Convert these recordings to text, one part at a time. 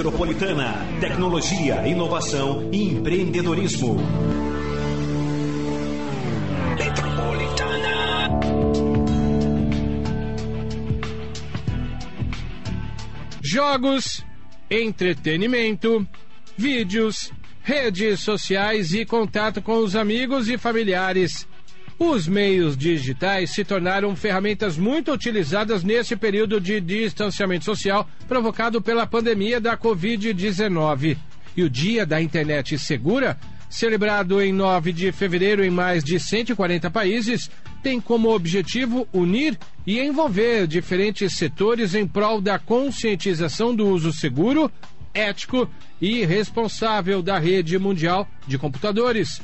Metropolitana. Tecnologia, inovação e empreendedorismo. Metropolitana. Jogos, entretenimento, vídeos, redes sociais e contato com os amigos e familiares. Os meios digitais se tornaram ferramentas muito utilizadas nesse período de distanciamento social provocado pela pandemia da Covid-19. E o Dia da Internet Segura, celebrado em 9 de fevereiro em mais de 140 países, tem como objetivo unir e envolver diferentes setores em prol da conscientização do uso seguro, ético e responsável da rede mundial de computadores.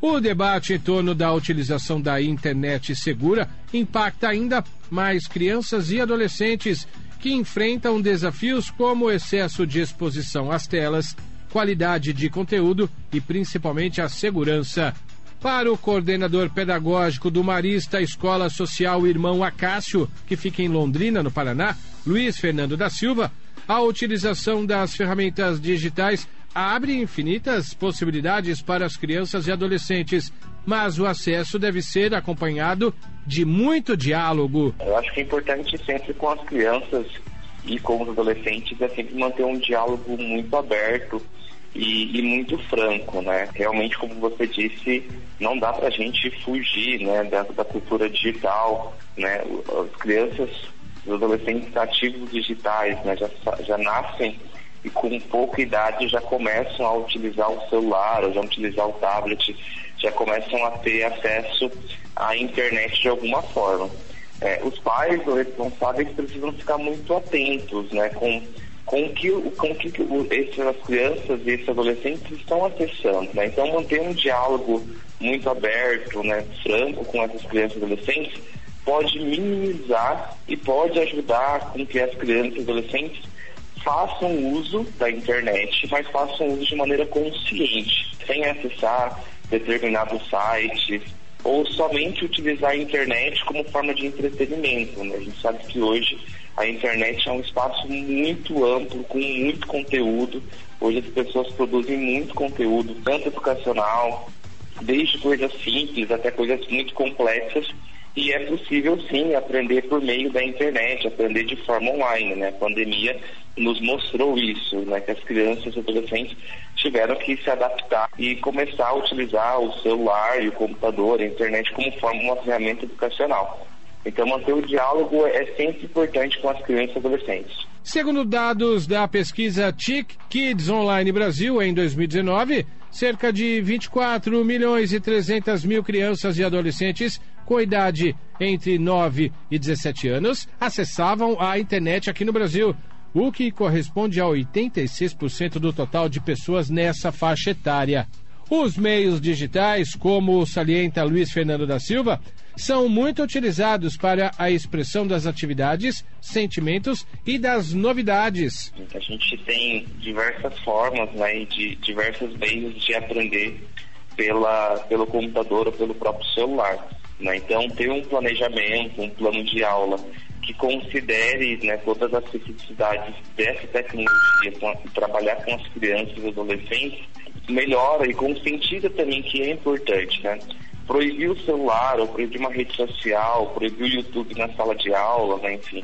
O debate em torno da utilização da internet segura impacta ainda mais crianças e adolescentes que enfrentam desafios como excesso de exposição às telas, qualidade de conteúdo e principalmente a segurança. Para o coordenador pedagógico do Marista Escola Social Irmão Acácio, que fica em Londrina, no Paraná, Luiz Fernando da Silva, a utilização das ferramentas digitais abre infinitas possibilidades para as crianças e adolescentes, mas o acesso deve ser acompanhado de muito diálogo. Eu acho que é importante sempre com as crianças e com os adolescentes é sempre manter um diálogo muito aberto e, e muito franco, né? Realmente, como você disse, não dá para a gente fugir, né, da, da cultura digital, né? As crianças, os adolescentes ativos digitais, né, já, já nascem e com pouca idade já começam a utilizar o celular, ou já utilizar o tablet, já começam a ter acesso à internet de alguma forma. É, os pais ou responsáveis precisam ficar muito atentos né, com, com que, com que essas crianças e esses adolescentes estão acessando. Né? Então, manter um diálogo muito aberto, né, franco com essas crianças e adolescentes pode minimizar e pode ajudar com que as crianças e adolescentes façam uso da internet, mas façam uso de maneira consciente, sem acessar determinados sites ou somente utilizar a internet como forma de entretenimento. Né? A gente sabe que hoje a internet é um espaço muito amplo, com muito conteúdo. Hoje as pessoas produzem muito conteúdo, tanto educacional, desde coisas simples até coisas muito complexas. E é possível sim aprender por meio da internet, aprender de forma online. Né? A pandemia nos mostrou isso, né, que as crianças e adolescentes tiveram que se adaptar e começar a utilizar o celular e o computador, a internet como forma uma ferramenta educacional. Então manter o diálogo é sempre importante com as crianças e adolescentes. Segundo dados da pesquisa TIC Kids Online Brasil em 2019, cerca de 24 milhões e 300 mil crianças e adolescentes com idade entre 9 e 17 anos acessavam a internet aqui no Brasil, o que corresponde a 86% do total de pessoas nessa faixa etária. Os meios digitais, como salienta Luiz Fernando da Silva, são muito utilizados para a expressão das atividades, sentimentos e das novidades. A gente tem diversas formas né, de diversos meios de aprender pela, pelo computador ou pelo próprio celular. Né? Então, ter um planejamento, um plano de aula que considere né, todas as especificidades dessa tecnologia, com, trabalhar com as crianças e adolescentes, melhora e conscientiza também que é importante, né? Proibir o celular, ou proibir uma rede social, proibir o YouTube na sala de aula, né, enfim.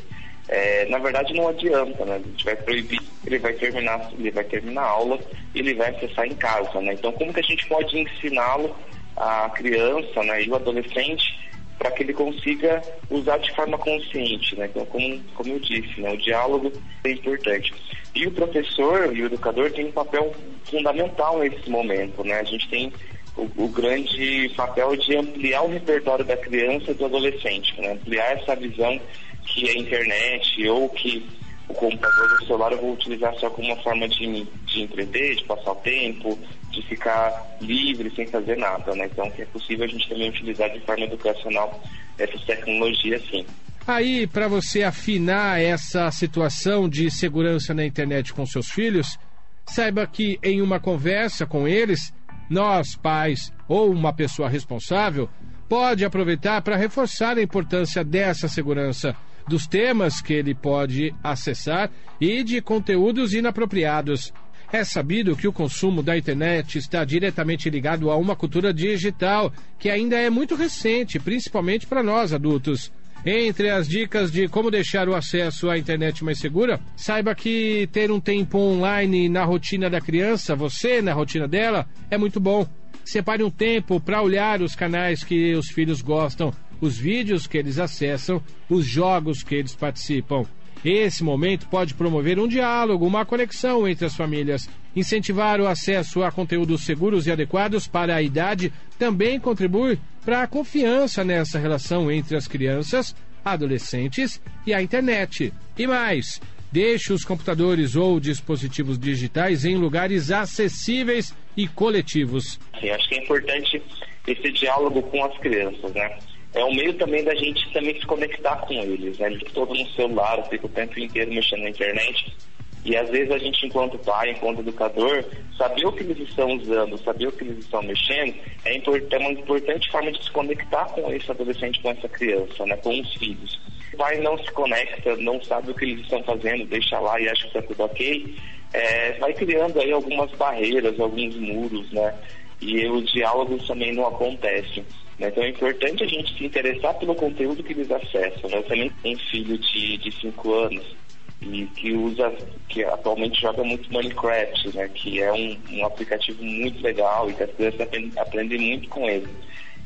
É, na verdade não adianta, né? A gente vai proibir, ele vai terminar, ele vai terminar a aula e ele vai acessar em casa, né? Então como que a gente pode ensiná-lo, a criança, né, e o adolescente, para que ele consiga usar de forma consciente, né? Então, como, como eu disse, né? o diálogo é importante. E o professor e o educador têm um papel fundamental nesse momento, né? A gente tem o, o, grande papel de ampliar o repertório da criança e do adolescente, né? ampliar essa visão que a internet ou que o computador ou o celular eu vou utilizar só como uma forma de, de entreter, de passar o tempo, de ficar livre sem fazer nada, né? Então que é possível a gente também utilizar de forma educacional essas tecnologias sim. Aí, para você afinar essa situação de segurança na internet com seus filhos, saiba que em uma conversa com eles, nós, pais ou uma pessoa responsável, pode aproveitar para reforçar a importância dessa segurança dos temas que ele pode acessar e de conteúdos inapropriados. É sabido que o consumo da internet está diretamente ligado a uma cultura digital que ainda é muito recente, principalmente para nós adultos. Entre as dicas de como deixar o acesso à internet mais segura, saiba que ter um tempo online na rotina da criança, você na rotina dela, é muito bom. Separe um tempo para olhar os canais que os filhos gostam, os vídeos que eles acessam, os jogos que eles participam. Esse momento pode promover um diálogo, uma conexão entre as famílias. Incentivar o acesso a conteúdos seguros e adequados para a idade também contribui para a confiança nessa relação entre as crianças, adolescentes e a internet. E mais, deixe os computadores ou dispositivos digitais em lugares acessíveis e coletivos. Acho que é importante esse diálogo com as crianças, né? É um meio também da gente também se conectar com eles, né? Eles todo no celular, fica o tempo inteiro mexendo na internet. E às vezes a gente, enquanto pai, enquanto educador, saber o que eles estão usando, saber o que eles estão mexendo, é, é uma importante forma de se conectar com esse adolescente, com essa criança, né? Com os filhos. O pai não se conecta, não sabe o que eles estão fazendo, deixa lá e acha que está tudo ok, é, vai criando aí algumas barreiras, alguns muros, né? E os diálogos também não acontecem. Né? Então é importante a gente se interessar pelo conteúdo que eles acessam. Né? Eu também tenho filho de 5 anos e que usa, que atualmente joga muito Minecraft, né? que é um, um aplicativo muito legal e que as crianças aprendem, aprendem muito com ele.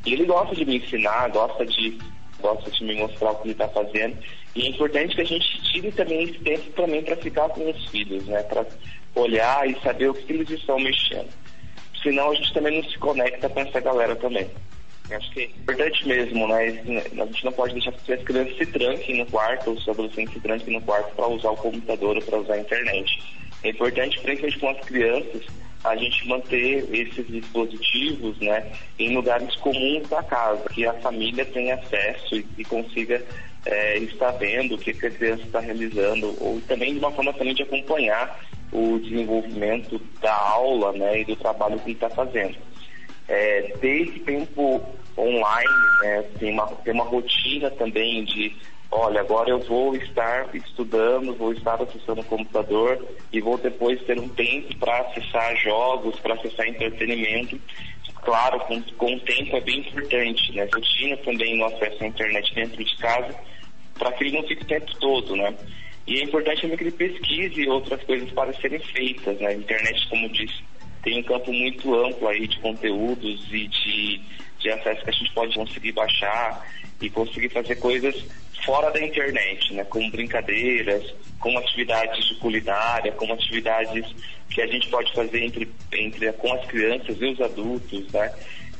E ele gosta de me ensinar, gosta de, gosta de me mostrar o que ele está fazendo. E é importante que a gente tire também esse tempo também para ficar com os filhos, né? Para olhar e saber o que eles estão mexendo. Senão a gente também não se conecta com essa galera também. Acho que é importante mesmo, né? A gente não pode deixar que as crianças se tranquem no quarto, ou os adolescentes se tranquem no quarto para usar o computador ou para usar a internet. É importante, principalmente com as crianças, a gente manter esses dispositivos né, em lugares comuns da casa, que a família tenha acesso e, e consiga é, estar vendo o que, que a criança está realizando, ou também de uma forma também de acompanhar o desenvolvimento da aula né, e do trabalho que ele está fazendo é, ter esse tempo online, né, tem, uma, tem uma rotina também de, olha, agora eu vou estar estudando, vou estar acessando o computador e vou depois ter um tempo para acessar jogos, para acessar entretenimento. Claro, com, com o tempo é bem importante, né? Rotina também no acesso à internet dentro de casa, para que ele não fique o tempo todo, né? E é importante também que ele pesquise outras coisas para serem feitas, né? A internet, como disse, tem um campo muito amplo aí de conteúdos e de, de acesso que a gente pode conseguir baixar e conseguir fazer coisas fora da internet, né? Como brincadeiras, como atividades de culinária, como atividades que a gente pode fazer entre, entre com as crianças e os adultos, né?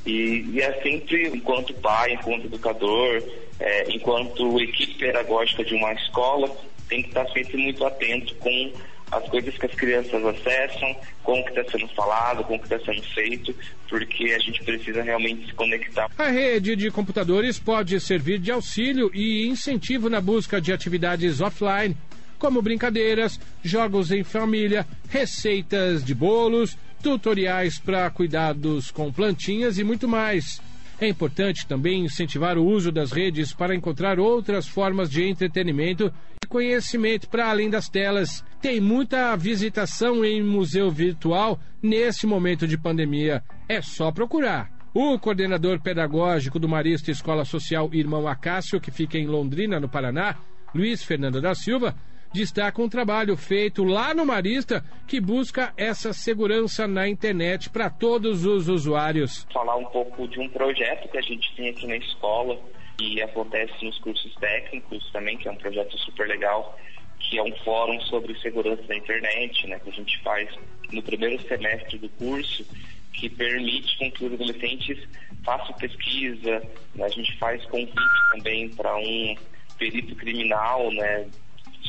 E, e é sempre, enquanto pai, enquanto educador, é, enquanto equipe pedagógica de uma escola, tem que estar sempre muito atento com as coisas que as crianças acessam, como que está sendo falado, como que está sendo feito, porque a gente precisa realmente se conectar. A rede de computadores pode servir de auxílio e incentivo na busca de atividades offline, como brincadeiras, jogos em família, receitas de bolos, tutoriais para cuidados com plantinhas e muito mais. É importante também incentivar o uso das redes para encontrar outras formas de entretenimento e conhecimento para além das telas. Tem muita visitação em museu virtual nesse momento de pandemia. É só procurar. O coordenador pedagógico do Marista Escola Social Irmão Acácio, que fica em Londrina, no Paraná, Luiz Fernando da Silva, destaca um trabalho feito lá no Marista que busca essa segurança na internet para todos os usuários. Falar um pouco de um projeto que a gente tem aqui na escola e acontece nos cursos técnicos também, que é um projeto super legal, que é um fórum sobre segurança da internet, né, que a gente faz no primeiro semestre do curso, que permite com que os adolescentes façam pesquisa, né, a gente faz convite também para um perito criminal, né,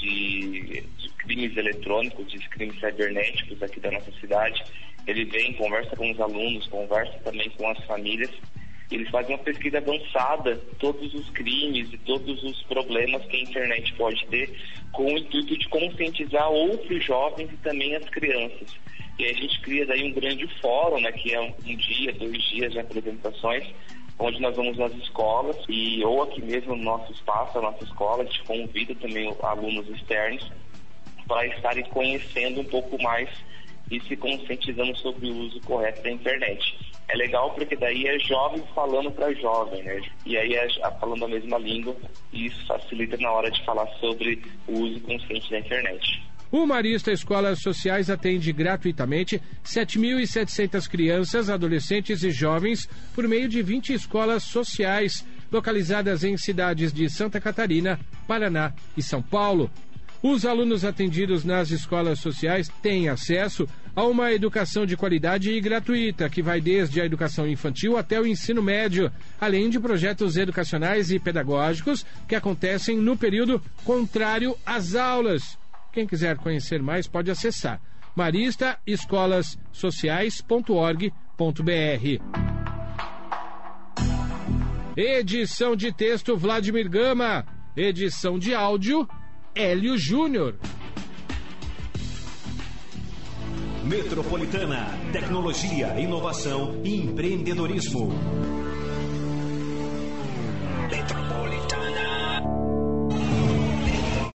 de, de crimes eletrônicos, de crimes cibernéticos aqui da nossa cidade. Ele vem, conversa com os alunos, conversa também com as famílias. Eles fazem uma pesquisa avançada, todos os crimes e todos os problemas que a internet pode ter, com o intuito de conscientizar outros jovens e também as crianças. E a gente cria daí um grande fórum, né, que é um, um dia, dois dias de apresentações, onde nós vamos nas escolas e ou aqui mesmo no nosso espaço, a nossa escola, a gente convida também alunos externos para estarem conhecendo um pouco mais e se conscientizando sobre o uso correto da internet. É legal porque daí é jovem falando para jovem, né? E aí é falando a mesma língua e isso facilita na hora de falar sobre o uso consciente da internet. O Marista Escolas Sociais atende gratuitamente 7.700 crianças, adolescentes e jovens por meio de 20 escolas sociais, localizadas em cidades de Santa Catarina, Paraná e São Paulo. Os alunos atendidos nas escolas sociais têm acesso a uma educação de qualidade e gratuita, que vai desde a educação infantil até o ensino médio, além de projetos educacionais e pedagógicos que acontecem no período contrário às aulas. Quem quiser conhecer mais pode acessar maristaescolassociais.org.br. Edição de texto Vladimir Gama. Edição de áudio Hélio Júnior. Metropolitana, tecnologia, inovação e empreendedorismo.